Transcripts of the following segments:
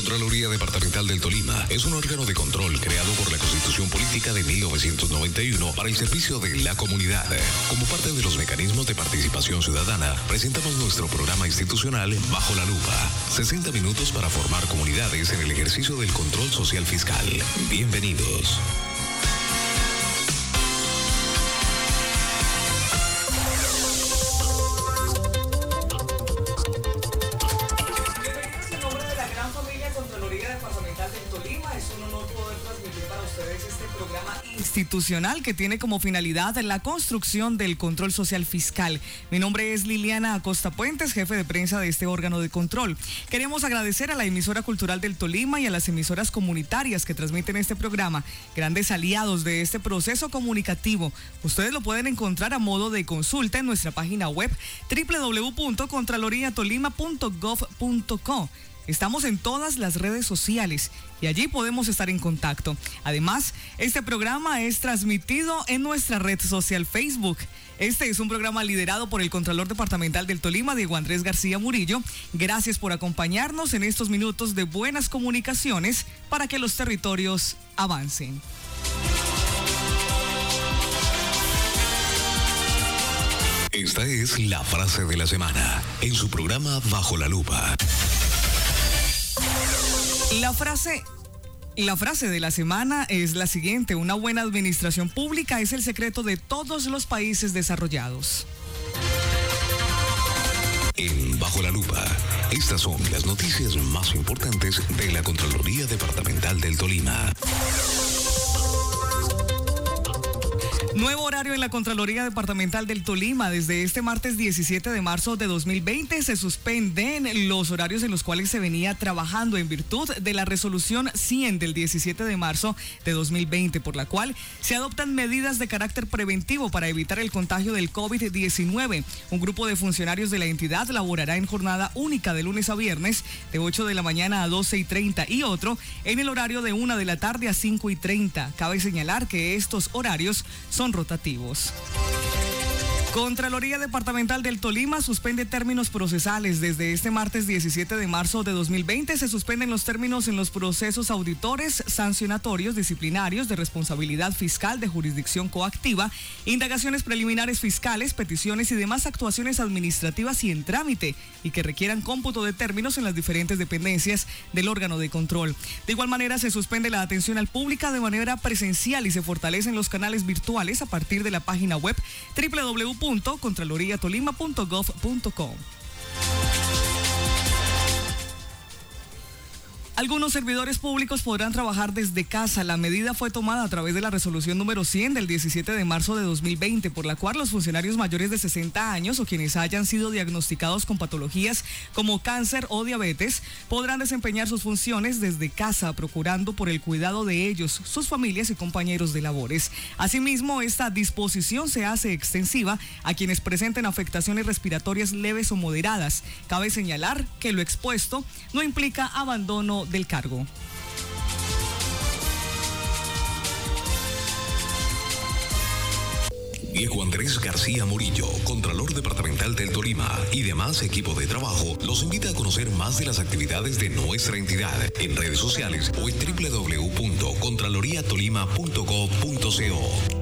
Contraloría Departamental del Tolima es un órgano de control creado por la Constitución Política de 1991 para el servicio de la comunidad. Como parte de los mecanismos de participación ciudadana, presentamos nuestro programa institucional Bajo la Lupa. 60 minutos para formar comunidades en el ejercicio del control social fiscal. Bienvenidos. Que tiene como finalidad la construcción del control social fiscal. Mi nombre es Liliana Acosta Puentes, jefe de prensa de este órgano de control. Queremos agradecer a la emisora cultural del Tolima y a las emisoras comunitarias que transmiten este programa, grandes aliados de este proceso comunicativo. Ustedes lo pueden encontrar a modo de consulta en nuestra página web www.contraloriatolima.gov.co. Estamos en todas las redes sociales y allí podemos estar en contacto. Además, este programa es transmitido en nuestra red social Facebook. Este es un programa liderado por el Contralor Departamental del Tolima, Diego Andrés García Murillo. Gracias por acompañarnos en estos minutos de buenas comunicaciones para que los territorios avancen. Esta es la frase de la semana en su programa Bajo la Lupa. La frase la frase de la semana es la siguiente, una buena administración pública es el secreto de todos los países desarrollados. En Bajo la Lupa, estas son las noticias más importantes de la Contraloría Departamental del Tolima. Nuevo horario en la Contraloría Departamental del Tolima. Desde este martes 17 de marzo de 2020 se suspenden los horarios en los cuales se venía trabajando en virtud de la resolución 100 del 17 de marzo de 2020, por la cual se adoptan medidas de carácter preventivo para evitar el contagio del COVID-19. Un grupo de funcionarios de la entidad laborará en jornada única de lunes a viernes de 8 de la mañana a 12 y 30 y otro en el horario de 1 de la tarde a 5 y 30. Cabe señalar que estos horarios son rotativos. Contraloría Departamental del Tolima suspende términos procesales. Desde este martes 17 de marzo de 2020 se suspenden los términos en los procesos auditores, sancionatorios, disciplinarios, de responsabilidad fiscal, de jurisdicción coactiva, indagaciones preliminares fiscales, peticiones y demás actuaciones administrativas y en trámite y que requieran cómputo de términos en las diferentes dependencias del órgano de control. De igual manera se suspende la atención al público de manera presencial y se fortalecen los canales virtuales a partir de la página web www www.contraloriatolima.gov.co. Algunos servidores públicos podrán trabajar desde casa. La medida fue tomada a través de la resolución número 100 del 17 de marzo de 2020, por la cual los funcionarios mayores de 60 años o quienes hayan sido diagnosticados con patologías como cáncer o diabetes podrán desempeñar sus funciones desde casa, procurando por el cuidado de ellos, sus familias y compañeros de labores. Asimismo, esta disposición se hace extensiva a quienes presenten afectaciones respiratorias leves o moderadas. Cabe señalar que lo expuesto no implica abandono del cargo. Diego Andrés García Murillo, Contralor Departamental del Tolima y demás equipo de trabajo, los invita a conocer más de las actividades de nuestra entidad en redes sociales o en www.contraloriatolima.gov.co.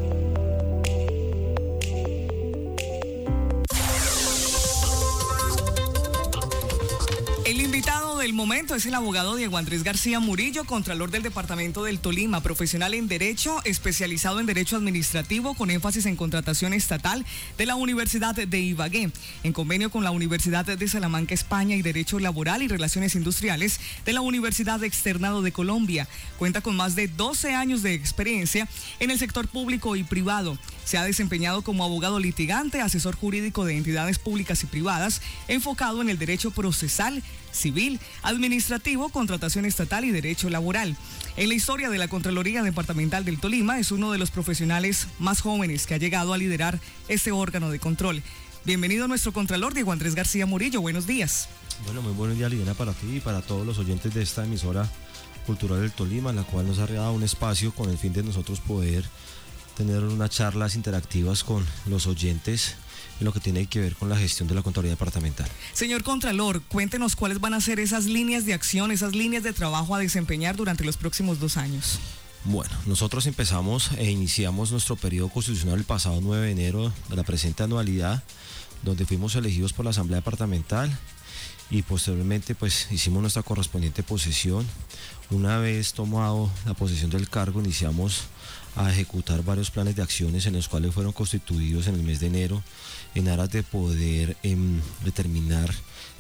del momento es el abogado Diego Andrés García Murillo, Contralor del Departamento del Tolima, profesional en Derecho, especializado en Derecho Administrativo con énfasis en contratación estatal de la Universidad de Ibagué, en convenio con la Universidad de Salamanca, España y Derecho Laboral y Relaciones Industriales de la Universidad Externado de Colombia. Cuenta con más de 12 años de experiencia en el sector público y privado. Se ha desempeñado como abogado litigante, asesor jurídico de entidades públicas y privadas, enfocado en el derecho procesal, civil, administrativo, contratación estatal y derecho laboral. En la historia de la Contraloría Departamental del Tolima es uno de los profesionales más jóvenes que ha llegado a liderar este órgano de control. Bienvenido a nuestro Contralor Diego Andrés García Murillo. Buenos días. Bueno, muy buenos días Liliana para ti y para todos los oyentes de esta emisora cultural del Tolima, la cual nos ha dado un espacio con el fin de nosotros poder tener unas charlas interactivas con los oyentes en lo que tiene que ver con la gestión de la Contraloría Departamental. Señor Contralor, cuéntenos cuáles van a ser esas líneas de acción, esas líneas de trabajo a desempeñar durante los próximos dos años. Bueno, nosotros empezamos e iniciamos nuestro periodo constitucional el pasado 9 de enero de la presente anualidad, donde fuimos elegidos por la Asamblea Departamental y posteriormente pues hicimos nuestra correspondiente posesión. Una vez tomado la posesión del cargo, iniciamos a ejecutar varios planes de acciones en los cuales fueron constituidos en el mes de enero en aras de poder em, determinar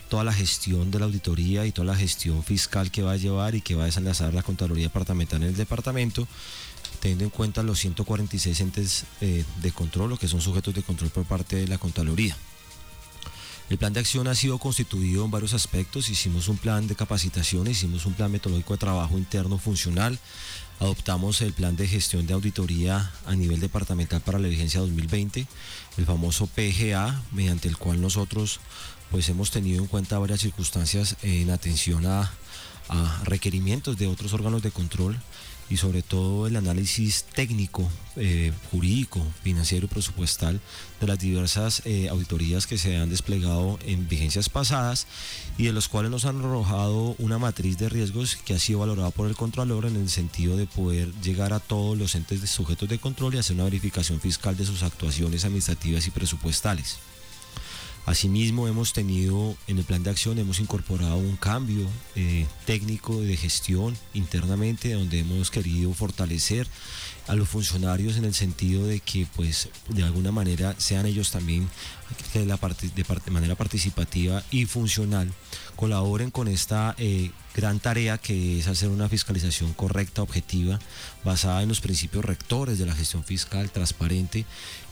toda la gestión de la auditoría y toda la gestión fiscal que va a llevar y que va a desenlazar la Contraloría Departamental en el departamento, teniendo en cuenta los 146 entes eh, de control, o que son sujetos de control por parte de la Contraloría. El plan de acción ha sido constituido en varios aspectos. Hicimos un plan de capacitación, hicimos un plan metodológico de trabajo interno funcional, adoptamos el plan de gestión de auditoría a nivel departamental para la vigencia 2020, el famoso PGA, mediante el cual nosotros pues hemos tenido en cuenta varias circunstancias en atención a, requerimientos de otros órganos de control y sobre todo el análisis técnico, eh, jurídico, financiero y presupuestal de las diversas eh, auditorías que se han desplegado en vigencias pasadas y de los cuales nos han arrojado una matriz de riesgos que ha sido valorada por el Contralor en el sentido de poder llegar a todos los entes de sujetos de control y hacer una verificación fiscal de sus actuaciones administrativas y presupuestales. Asimismo, hemos tenido en el plan de acción, hemos incorporado un cambio eh, técnico de gestión internamente, donde hemos querido fortalecer a los funcionarios en el sentido de que, pues, de alguna manera sean ellos también de, la de, manera participativa y funcional colaboren con esta eh, gran tarea que es hacer una fiscalización correcta, objetiva, basada en los principios rectores de la gestión fiscal, transparente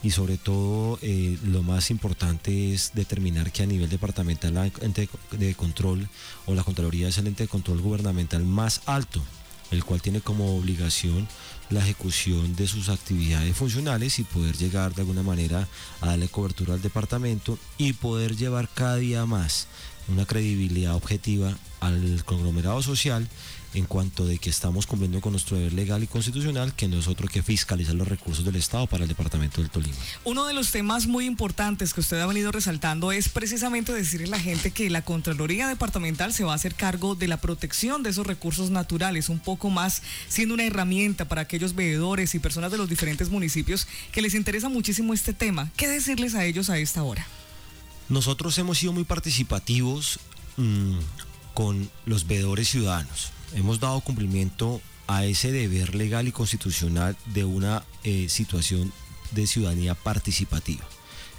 y sobre todo eh, lo más importante es determinar que a nivel departamental la ente de control o la Contraloría es el ente de control gubernamental más alto el cual tiene como obligación la ejecución de sus actividades funcionales y poder llegar de alguna manera a darle cobertura al departamento y poder llevar cada día más una credibilidad objetiva al conglomerado social en cuanto de que estamos cumpliendo con nuestro deber legal y constitucional, que no es otro que fiscalizar los recursos del Estado para el Departamento del Tolima. Uno de los temas muy importantes que usted ha venido resaltando es precisamente decirle a la gente que la Contraloría Departamental se va a hacer cargo de la protección de esos recursos naturales, un poco más siendo una herramienta para aquellos veedores y personas de los diferentes municipios que les interesa muchísimo este tema. ¿Qué decirles a ellos a esta hora? Nosotros hemos sido muy participativos mm, con los veedores ciudadanos. Hemos dado cumplimiento a ese deber legal y constitucional de una eh, situación de ciudadanía participativa.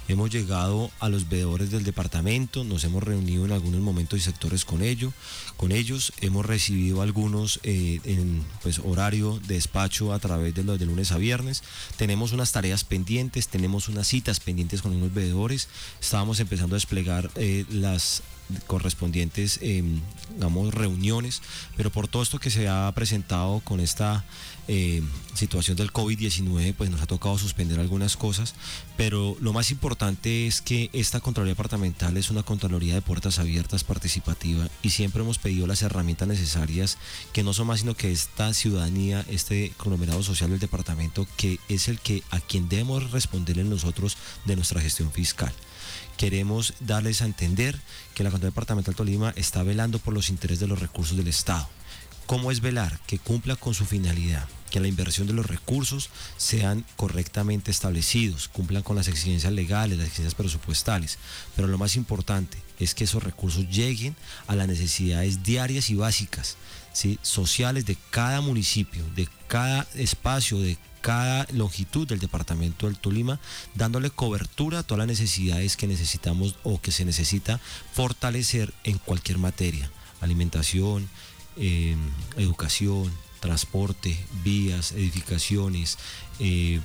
Hemos llegado a los veedores del departamento, nos hemos reunido en algunos momentos y sectores con ellos, con ellos hemos recibido algunos eh, en pues, horario de despacho a través de los de lunes a viernes. Tenemos unas tareas pendientes, tenemos unas citas pendientes con unos veedores. Estábamos empezando a desplegar eh, las correspondientes em, digamos, reuniones, pero por todo esto que se ha presentado con esta em, situación del COVID-19, pues nos ha tocado suspender algunas cosas, pero lo más importante es que esta Contraloría Departamental es una Contraloría de puertas abiertas participativa y siempre hemos pedido las herramientas necesarias que no son más sino que esta ciudadanía, este conglomerado social del departamento, que es el que a quien debemos responderle nosotros de nuestra gestión fiscal queremos darles a entender que la Contraloría Departamental Tolima está velando por los intereses de los recursos del Estado. ¿Cómo es velar? Que cumpla con su finalidad, que la inversión de los recursos sean correctamente establecidos, cumplan con las exigencias legales, las exigencias presupuestales. Pero lo más importante es que esos recursos lleguen a las necesidades diarias y básicas, ¿sí? sociales de cada municipio, de cada espacio, de cada longitud del departamento del Tolima, dándole cobertura a todas las necesidades que necesitamos o que se necesita fortalecer en cualquier materia, alimentación, em, educación, transporte, vías, edificaciones, eh,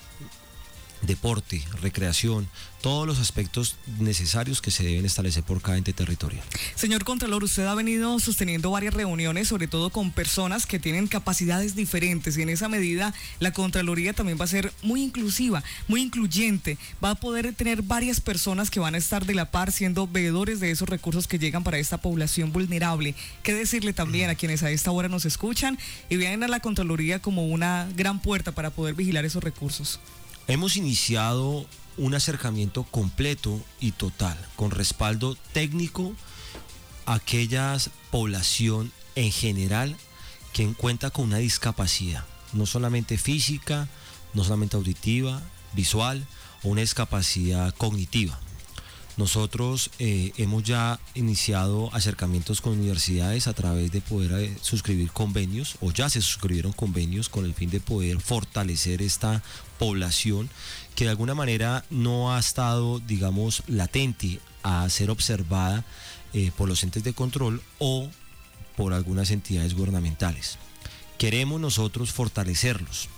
deporte, recreación, todos los aspectos necesarios que se deben establecer por cada ente territorial. Señor Contralor, usted ha venido sosteniendo varias reuniones, sobre todo con personas que tienen capacidades diferentes y en esa medida la Contraloría también va a ser muy inclusiva, muy incluyente, va a poder tener varias personas que van a estar de la par siendo veedores de esos recursos que llegan para esta población vulnerable. ¿Qué decirle también a quienes a esta hora nos escuchan y vienen a la Contraloría como una gran puerta para poder vigilar esos recursos? Hemos iniciado un acercamiento completo y total, con respaldo técnico a aquella población en general que cuenta con una discapacidad, no solamente física, no solamente auditiva, visual o una discapacidad cognitiva. Nosotros eh, hemos ya iniciado acercamientos con universidades a través de poder eh, suscribir convenios o ya se suscribieron convenios con el fin de poder fortalecer esta población que de alguna manera no ha estado, digamos, latente a ser observada eh, por los entes de control o por algunas entidades gubernamentales. Queremos nosotros fortalecerlos.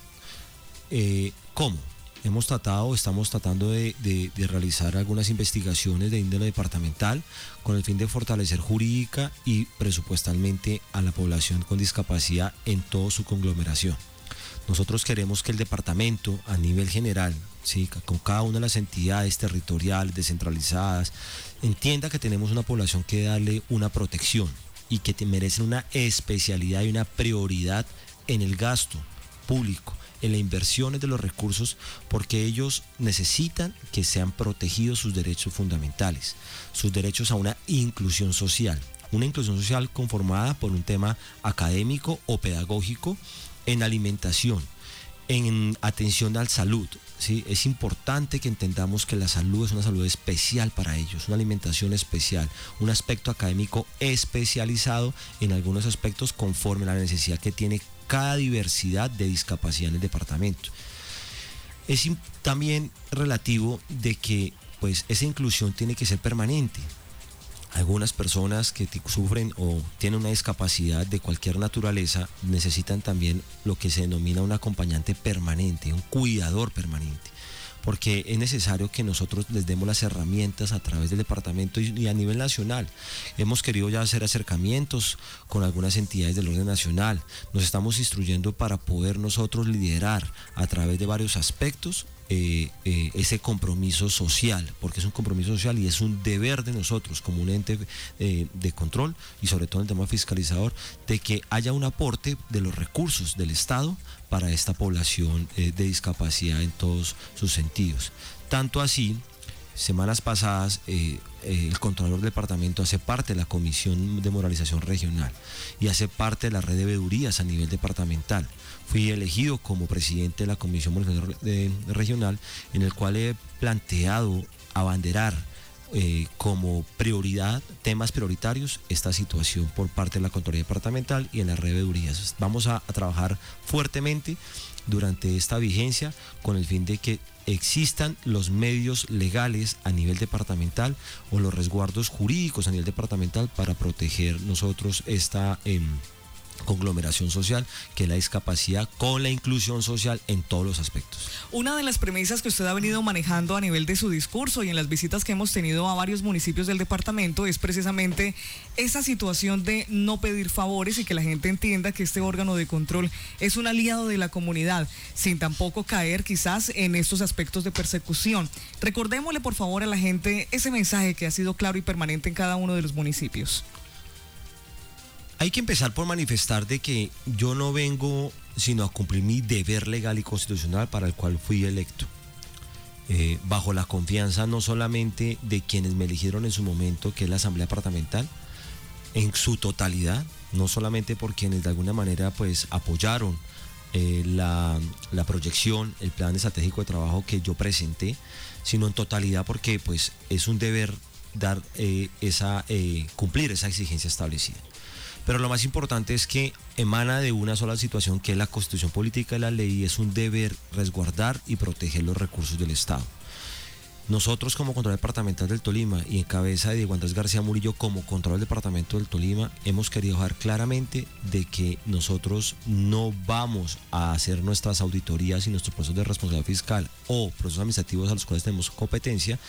¿Cómo? Hemos tratado, estamos tratando de, realizar algunas investigaciones de índole departamental con el fin de fortalecer jurídica y presupuestalmente a la población con discapacidad en toda su conglomeración. Nosotros queremos que el departamento a nivel general, ¿sí? con cada una de las entidades territoriales descentralizadas, entienda que tenemos una población que darle una protección y que te merecen una especialidad y una prioridad en el gasto público en las inversiones de los recursos porque ellos necesitan que sean protegidos sus derechos fundamentales, sus derechos a una inclusión social, una inclusión social conformada por un tema académico o pedagógico en alimentación, en atención al salud. ¿sí? Es importante que entendamos que la salud es una salud especial para ellos, una alimentación especial, un aspecto académico especializado en algunos aspectos conforme a la necesidad que tiene cada diversidad de discapacidad en el departamento. Es también relativo de que pues esa inclusión tiene que ser permanente. Algunas personas que sufren o tienen una discapacidad de cualquier naturaleza necesitan también lo que se denomina un acompañante permanente, un cuidador permanente porque es necesario que nosotros les demos las herramientas a través del departamento y, a nivel nacional. Hemos querido ya hacer acercamientos con algunas entidades del orden nacional. Nos estamos instruyendo para poder nosotros liderar a través de varios aspectos eh, eh, ese compromiso social, porque es un compromiso social y es un deber de nosotros como un ente eh, de control y sobre todo en el tema fiscalizador, de que haya un aporte de los recursos del Estado para esta población de discapacidad en todos sus sentidos. Tanto así, semanas pasadas el Contralor del Departamento hace parte de la Comisión de Moralización Regional y hace parte de la red de veedurías a nivel departamental fui elegido como presidente de la Comisión Regional, en el cual he planteado abanderar eh, como prioridad, temas prioritarios, esta situación por parte de la Contraloría Departamental y en las revedurías. Vamos a, trabajar fuertemente durante esta vigencia con el fin de que existan los medios legales a nivel departamental o los resguardos jurídicos a nivel departamental para proteger nosotros esta... Em, conglomeración social, que es la discapacidad con la inclusión social en todos los aspectos. Una de las premisas que usted ha venido manejando a nivel de su discurso y en las visitas que hemos tenido a varios municipios del departamento es precisamente esa situación de no pedir favores y que la gente entienda que este órgano de control es un aliado de la comunidad, sin tampoco caer quizás en estos aspectos de persecución. Recordémosle por favor a la gente ese mensaje que ha sido claro y permanente en cada uno de los municipios. Hay que empezar por manifestar de que yo no vengo sino a cumplir mi deber legal y constitucional para el cual fui electo. Eh, bajo la confianza no solamente de quienes me eligieron en su momento, que es la Asamblea Departamental, en su totalidad, no solamente por quienes de alguna manera pues apoyaron eh, la, proyección, el plan estratégico de trabajo que yo presenté, sino en totalidad porque pues es un deber dar eh, esa, cumplir esa exigencia establecida. Pero lo más importante es que emana de una sola situación que es la constitución política de la ley y es un deber resguardar y proteger los recursos del Estado. Nosotros como Control Departamental del Tolima y en cabeza de Diego García Murillo como Control Departamento del Tolima hemos querido dejar claramente de que nosotros no vamos a hacer nuestras auditorías y nuestros procesos de responsabilidad fiscal o procesos administrativos a los cuales tenemos competencia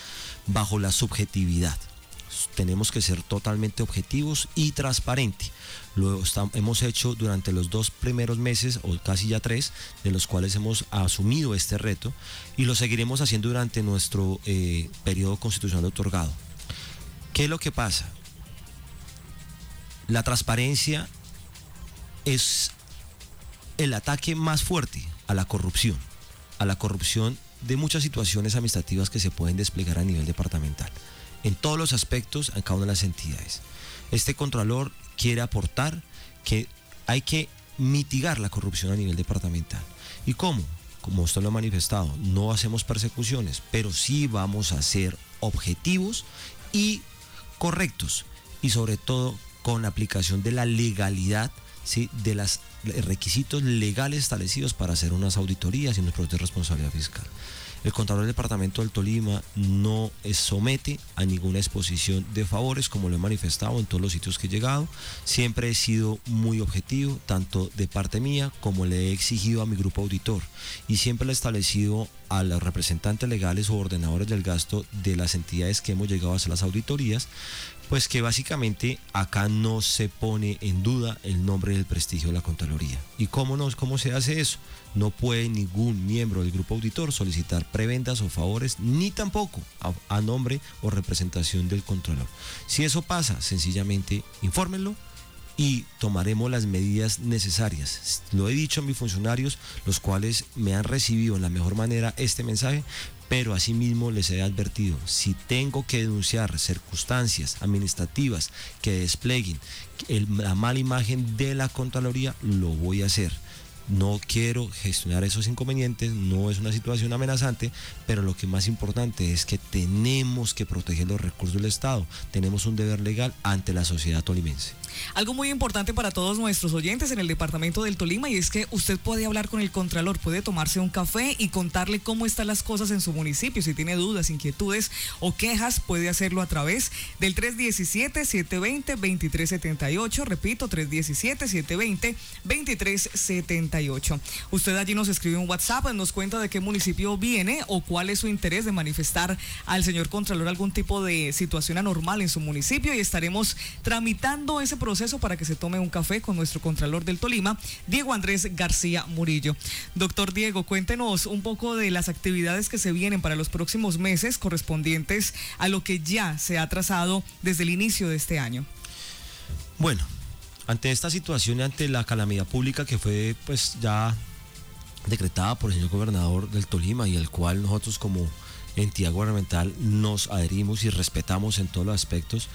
bajo la subjetividad tenemos que ser totalmente objetivos y transparentes. Lo hemos hecho durante los dos primeros meses, o casi ya tres, de los cuales hemos asumido este reto y lo seguiremos haciendo durante nuestro eh, periodo constitucional otorgado. ¿Qué es lo que pasa? La transparencia es el ataque más fuerte a la corrupción, a la corrupción de muchas situaciones administrativas que se pueden desplegar a nivel departamental, en todos los aspectos, en cada una de las entidades. Este Contralor quiere aportar que hay que mitigar la corrupción a nivel departamental. ¿Y cómo? Como usted lo ha manifestado, no hacemos persecuciones, pero sí vamos a ser objetivos y correctos y sobre todo con aplicación de la legalidad, ¿sí? de los requisitos legales establecidos para hacer unas auditorías y unos procesos de responsabilidad fiscal. El Contralor del Departamento del Tolima no somete a ninguna exposición de favores, como lo he manifestado en todos los sitios que he llegado. Siempre he sido muy objetivo, tanto de parte mía como le he exigido a mi grupo auditor. Y siempre le he establecido a los representantes legales o ordenadores del gasto de las entidades que hemos llegado a hacer las auditorías, pues que básicamente acá no se pone en duda el nombre y el prestigio de la Contraloría. ¿Y cómo, no, cómo se hace eso? No puede ningún miembro del grupo auditor solicitar prebendas o favores, ni tampoco a, a nombre o representación del Contralor. Si eso pasa, sencillamente infórmenlo y tomaremos las medidas necesarias. Lo he dicho a mis funcionarios, los cuales me han recibido en la mejor manera este mensaje, pero asimismo les he advertido, si tengo que denunciar circunstancias administrativas que desplieguen la mala imagen de la Contraloría, lo voy a hacer no quiero gestionar esos inconvenientes, no es una situación amenazante, pero lo que más importante es que tenemos que proteger los recursos del Estado, tenemos un deber legal ante la sociedad tolimense. Algo muy importante para todos nuestros oyentes en el departamento del Tolima y es que usted puede hablar con el Contralor, puede tomarse un café y contarle cómo están las cosas en su municipio. Si tiene dudas, inquietudes o quejas, puede hacerlo a través del 317-720-2378. Repito, 317-720-2378. Usted allí nos escribe un WhatsApp, nos cuenta de qué municipio viene o cuál es su interés de manifestar al señor Contralor algún tipo de situación anormal en su municipio y estaremos tramitando ese proceso para que se tome un café con nuestro Contralor del Tolima, Diego Andrés García Murillo. Doctor Diego, cuéntenos un poco de las actividades que se vienen para los próximos meses correspondientes a lo que ya se ha trazado desde el inicio de este año. Bueno, ante esta situación y ante la calamidad pública que fue pues ya decretada por el señor gobernador del Tolima y el cual nosotros como entidad gubernamental nos adherimos y respetamos en todos los aspectos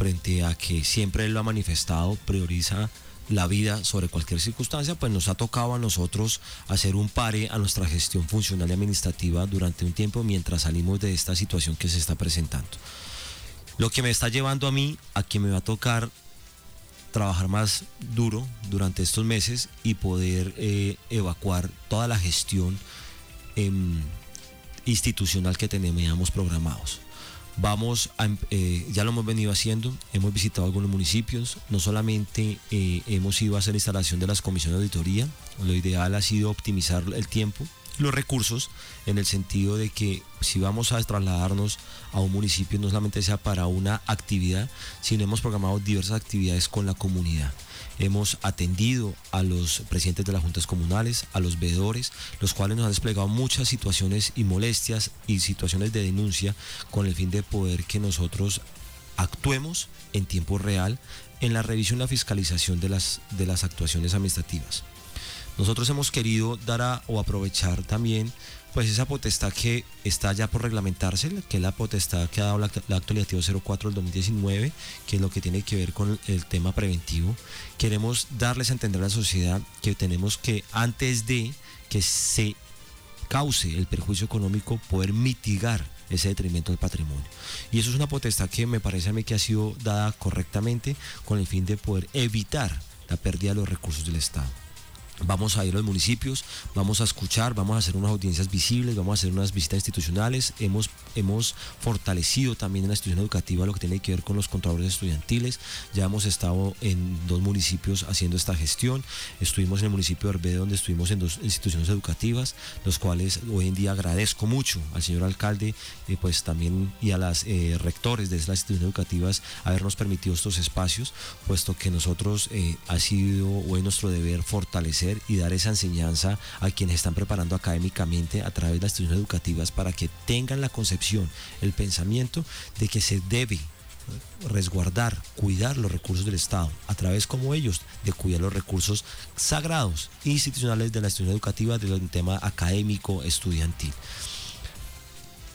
frente a que siempre él lo ha manifestado, prioriza la vida sobre cualquier circunstancia, pues nos ha tocado a nosotros hacer un pare a nuestra gestión funcional y administrativa durante un tiempo mientras salimos de esta situación que se está presentando. Lo que me está llevando a mí a que me va a tocar trabajar más duro durante estos meses y poder eh, evacuar toda la gestión em, institucional que teníamos programados. Vamos a, em, eh, ya lo hemos venido haciendo, hemos visitado algunos municipios, no solamente eh, hemos ido a hacer la instalación de las comisiones de auditoría, lo ideal ha sido optimizar el tiempo, los recursos, en el sentido de que si vamos a trasladarnos a un municipio no solamente sea para una actividad, sino hemos programado diversas actividades con la comunidad. Hemos atendido a los presidentes de las juntas comunales, a los veedores, los cuales nos han desplegado muchas situaciones y molestias y situaciones de denuncia con el fin de poder que nosotros actuemos en tiempo real en la revisión y la fiscalización de las, de las actuaciones administrativas. Nosotros hemos querido dar o aprovechar también pues esa potestad que está ya por reglamentarse, que es la potestad que ha dado la, acto legislativo 04 del 2019, que es lo que tiene que ver con el, tema preventivo. Queremos darles a entender a la sociedad que tenemos que antes de que se cause el perjuicio económico, poder mitigar ese detrimento del patrimonio. Y eso es una potestad que me parece a mí que ha sido dada correctamente con el fin de poder evitar la pérdida de los recursos del Estado. Vamos a ir a los municipios, vamos a escuchar, vamos a hacer unas audiencias visibles, vamos a hacer unas visitas institucionales. Hemos, hemos fortalecido también en la institución educativa lo que tiene que ver con los controladores estudiantiles. Ya hemos estado en dos municipios haciendo esta gestión. Estuvimos en el municipio de Herbede, donde estuvimos en dos instituciones educativas, los cuales hoy en día agradezco mucho al señor alcalde, eh, pues también y a las eh, rectores de las instituciones educativas habernos permitido estos espacios, puesto que nosotros eh, ha sido nuestro deber fortalecer y dar esa enseñanza a quienes están preparando académicamente a través de las instituciones educativas para que tengan la concepción, el pensamiento de que se debe resguardar, cuidar los recursos del Estado, a través como ellos de cuidar los recursos sagrados institucionales de la institución educativa del tema académico estudiantil.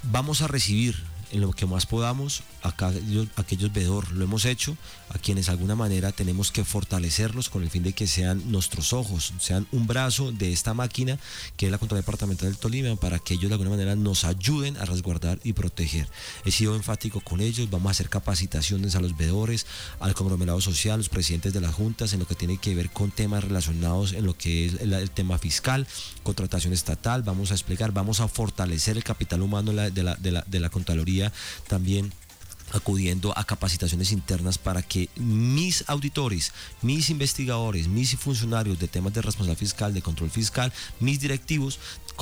Vamos a recibir en lo que más podamos acá aquellos veedor lo hemos hecho a quienes de alguna manera tenemos que fortalecerlos con el fin de que sean nuestros ojos sean un brazo de esta máquina que es la Contraloría Departamental del Tolima para que ellos de alguna manera nos ayuden a resguardar y proteger. He sido enfático con ellos vamos a hacer capacitaciones a los veedores al conglomerado social los presidentes de las juntas en lo que tiene que ver con temas relacionados en lo que es el, tema fiscal contratación estatal vamos a explicar vamos a fortalecer el capital humano de la, de de la Contraloría también acudiendo a capacitaciones internas para que mis auditores, mis investigadores, mis funcionarios de temas de responsabilidad fiscal, de control fiscal, mis directivos,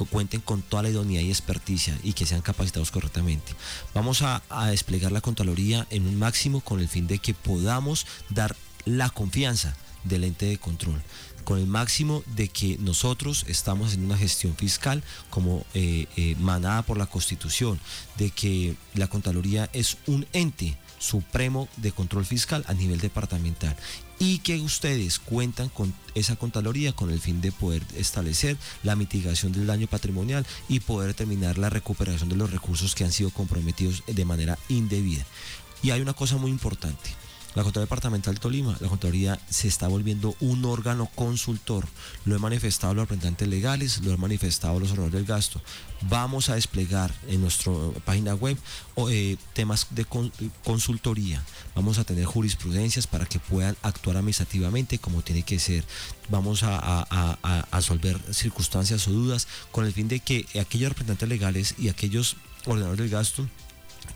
cuenten con toda la idoneidad y experticia y que sean capacitados correctamente. Vamos a, a desplegar la Contraloría en un máximo con el fin de que podamos dar la confianza del ente de control con el máximo de que nosotros estamos haciendo una gestión fiscal como eh, eh, manada por la Constitución, de que la Contraloría es un ente supremo de control fiscal a nivel departamental y que ustedes cuentan con esa Contraloría con el fin de poder establecer la mitigación del daño patrimonial y poder determinar la recuperación de los recursos que han sido comprometidos de manera indebida. Y hay una cosa muy importante la Contraloría Departamental Tolima, la Contraloría se está volviendo un órgano consultor. Lo he manifestado los representantes legales, lo he manifestado los honores del gasto. Vamos a desplegar en nuestra página web eh, temas de consultoría. Vamos a tener jurisprudencias para que puedan actuar administrativamente como tiene que ser. Vamos a, a resolver circunstancias o dudas con el fin de que aquellos representantes legales y aquellos ordenadores del gasto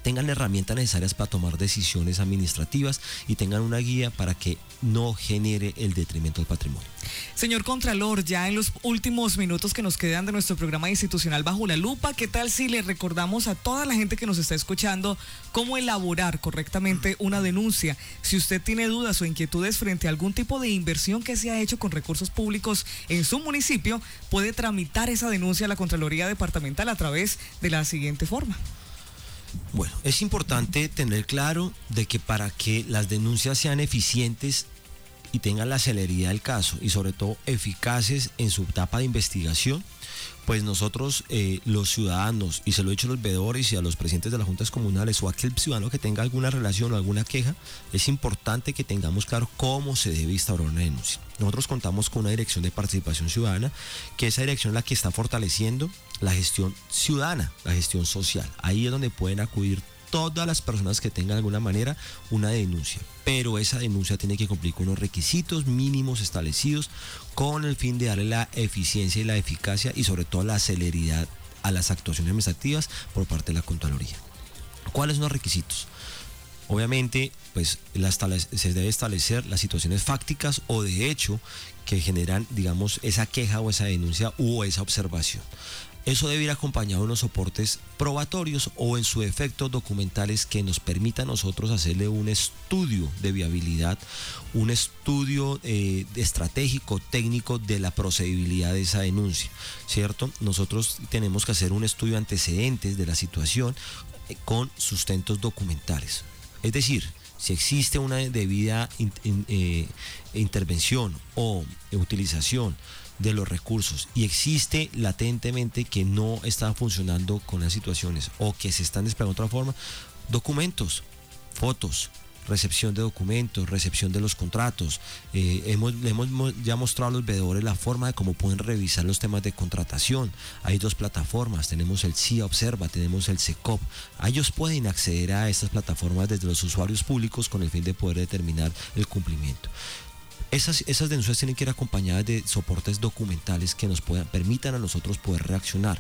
tengan herramientas necesarias para tomar decisiones administrativas y tengan una guía para que no genere el detrimento del patrimonio. Señor Contralor, ya en los últimos minutos que nos quedan de nuestro programa institucional Bajo la Lupa, ¿qué tal si le recordamos a toda la gente que nos está escuchando cómo elaborar correctamente una denuncia? Si usted tiene dudas o inquietudes frente a algún tipo de inversión que se ha hecho con recursos públicos en su municipio, puede tramitar esa denuncia a la Contraloría Departamental a través de la siguiente forma. Bueno, es importante tener claro de que para que las denuncias sean eficientes y tengan la celeridad del caso y sobre todo eficaces en su etapa de investigación, pues nosotros eh, los ciudadanos, y se lo he dicho a los veedores y a los presidentes de las juntas comunales o a aquel ciudadano que tenga alguna relación o alguna queja, es importante que tengamos claro cómo se debe instaurar una denuncia. Nosotros contamos con una dirección de participación ciudadana, que esa dirección es la que está fortaleciendo la gestión ciudadana, la gestión social. Ahí es donde pueden acudir todas las personas que tengan de alguna manera una denuncia. Pero esa denuncia tiene que cumplir con unos requisitos mínimos establecidos con el fin de darle la eficiencia y la eficacia y sobre todo la celeridad a las actuaciones administrativas por parte de la Contraloría. ¿Cuáles son los requisitos? Obviamente, pues se debe establecer las situaciones fácticas o de hecho que generan, digamos, esa queja o esa denuncia u esa observación. Eso debe ir acompañado de unos soportes probatorios o en su efecto documentales que nos permita a nosotros hacerle un estudio de viabilidad, un estudio eh, estratégico, técnico de la procedibilidad de esa denuncia, ¿cierto? Nosotros tenemos que hacer un estudio de antecedentes de la situación eh, con sustentos documentales. Es decir, si existe una debida eh, intervención o utilización de los recursos y existe latentemente que no está funcionando con las situaciones o que se están desplegando de otra forma, documentos, fotos, recepción de documentos, recepción de los contratos. Eh, hemos, hemos ya mostrado a los veedores la forma de cómo pueden revisar los temas de contratación. Hay dos plataformas, tenemos el CIA Observa, tenemos el SECOP. Ellos pueden acceder a estas plataformas desde los usuarios públicos con el fin de poder determinar el cumplimiento. Esas, esas denuncias tienen que ir acompañadas de soportes documentales que nos puedan, permitan a nosotros poder reaccionar.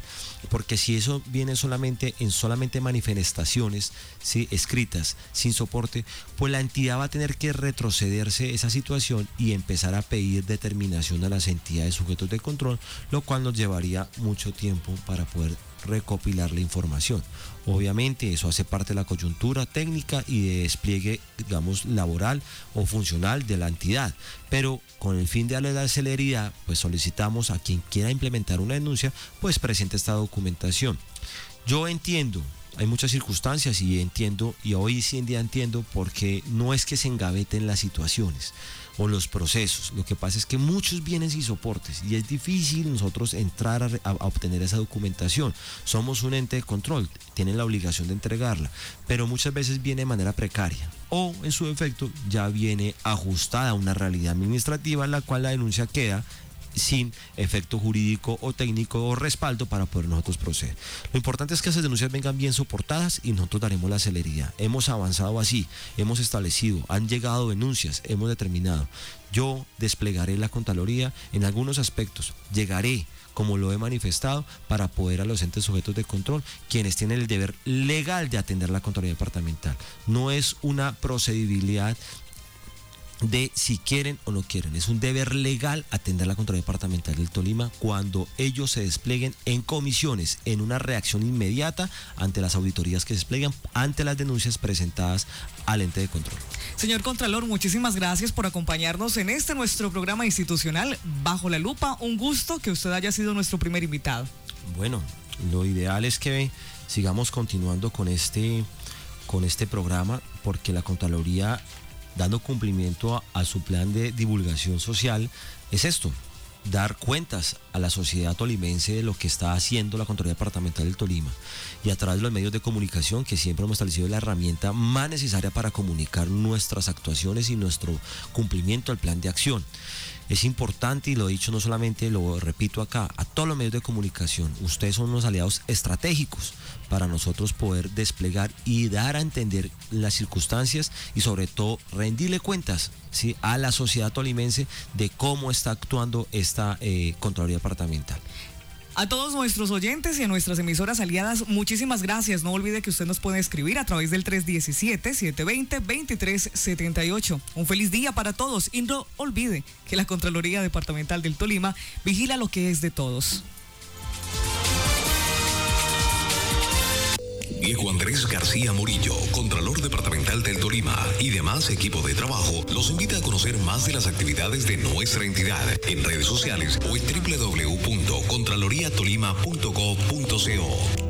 Porque si eso viene solamente en solamente manifestaciones ¿sí? escritas, sin soporte, pues la entidad va a tener que retrocederse esa situación y empezar a pedir determinación a las entidades sujetos de control, lo cual nos llevaría mucho tiempo para poder recopilar la información. Obviamente eso hace parte de la coyuntura técnica y de despliegue, digamos, laboral o funcional de la entidad. Pero con el fin de la celeridad, pues solicitamos a quien quiera implementar una denuncia, pues presente esta documentación. Yo entiendo hay muchas circunstancias y entiendo, y hoy sí en día entiendo, porque no es que se engaveten las situaciones o los procesos. Lo que pasa es que muchos bienes y soportes y es difícil nosotros entrar a, obtener esa documentación. Somos un ente de control, tienen la obligación de entregarla, pero muchas veces viene de manera precaria o en su defecto ya viene ajustada a una realidad administrativa en la cual la denuncia queda sin efecto jurídico o técnico o respaldo para poder nosotros proceder. Lo importante es que esas denuncias vengan bien soportadas y nosotros daremos la celeridad. Hemos avanzado así, hemos establecido, han llegado denuncias, hemos determinado. Yo desplegaré la Contraloría en algunos aspectos, llegaré como lo he manifestado, para poder a los entes sujetos de control, quienes tienen el deber legal de atender la Contraloría Departamental. No es una procedibilidad de si quieren o no quieren. Es un deber legal atender la Contraloría Departamental del Tolima cuando ellos se desplieguen en comisiones, en una reacción inmediata ante las auditorías que se despliegan, ante las denuncias presentadas al ente de control. Señor Contralor, muchísimas gracias por acompañarnos en este nuestro programa institucional Bajo la Lupa. Un gusto que usted haya sido nuestro primer invitado. Bueno, lo ideal es que sigamos continuando con este, con este programa porque la Contraloría dando cumplimiento a, su plan de divulgación social, es esto, dar cuentas a la sociedad tolimense de lo que está haciendo la Contraloría Departamental del Tolima y a través de los medios de comunicación que siempre hemos establecido la herramienta más necesaria para comunicar nuestras actuaciones y nuestro cumplimiento al plan de acción. Es importante, y lo he dicho no solamente, lo repito acá, a todos los medios de comunicación, ustedes son unos aliados estratégicos para nosotros poder desplegar y dar a entender las circunstancias y sobre todo rendirle cuentas a la sociedad tolimense de cómo está actuando esta eh, Contraloría Departamental. A todos nuestros oyentes y a nuestras emisoras aliadas, muchísimas gracias. No olvide que usted nos puede escribir a través del 317-720-2378. Un feliz día para todos y no olvide que la Contraloría Departamental del Tolima vigila lo que es de todos. Diego Andrés García Murillo, Contralor Departamental del Tolima y demás equipo de trabajo, los invita a conocer más de las actividades de nuestra entidad en redes sociales o en www.contraloriatolima.co.co.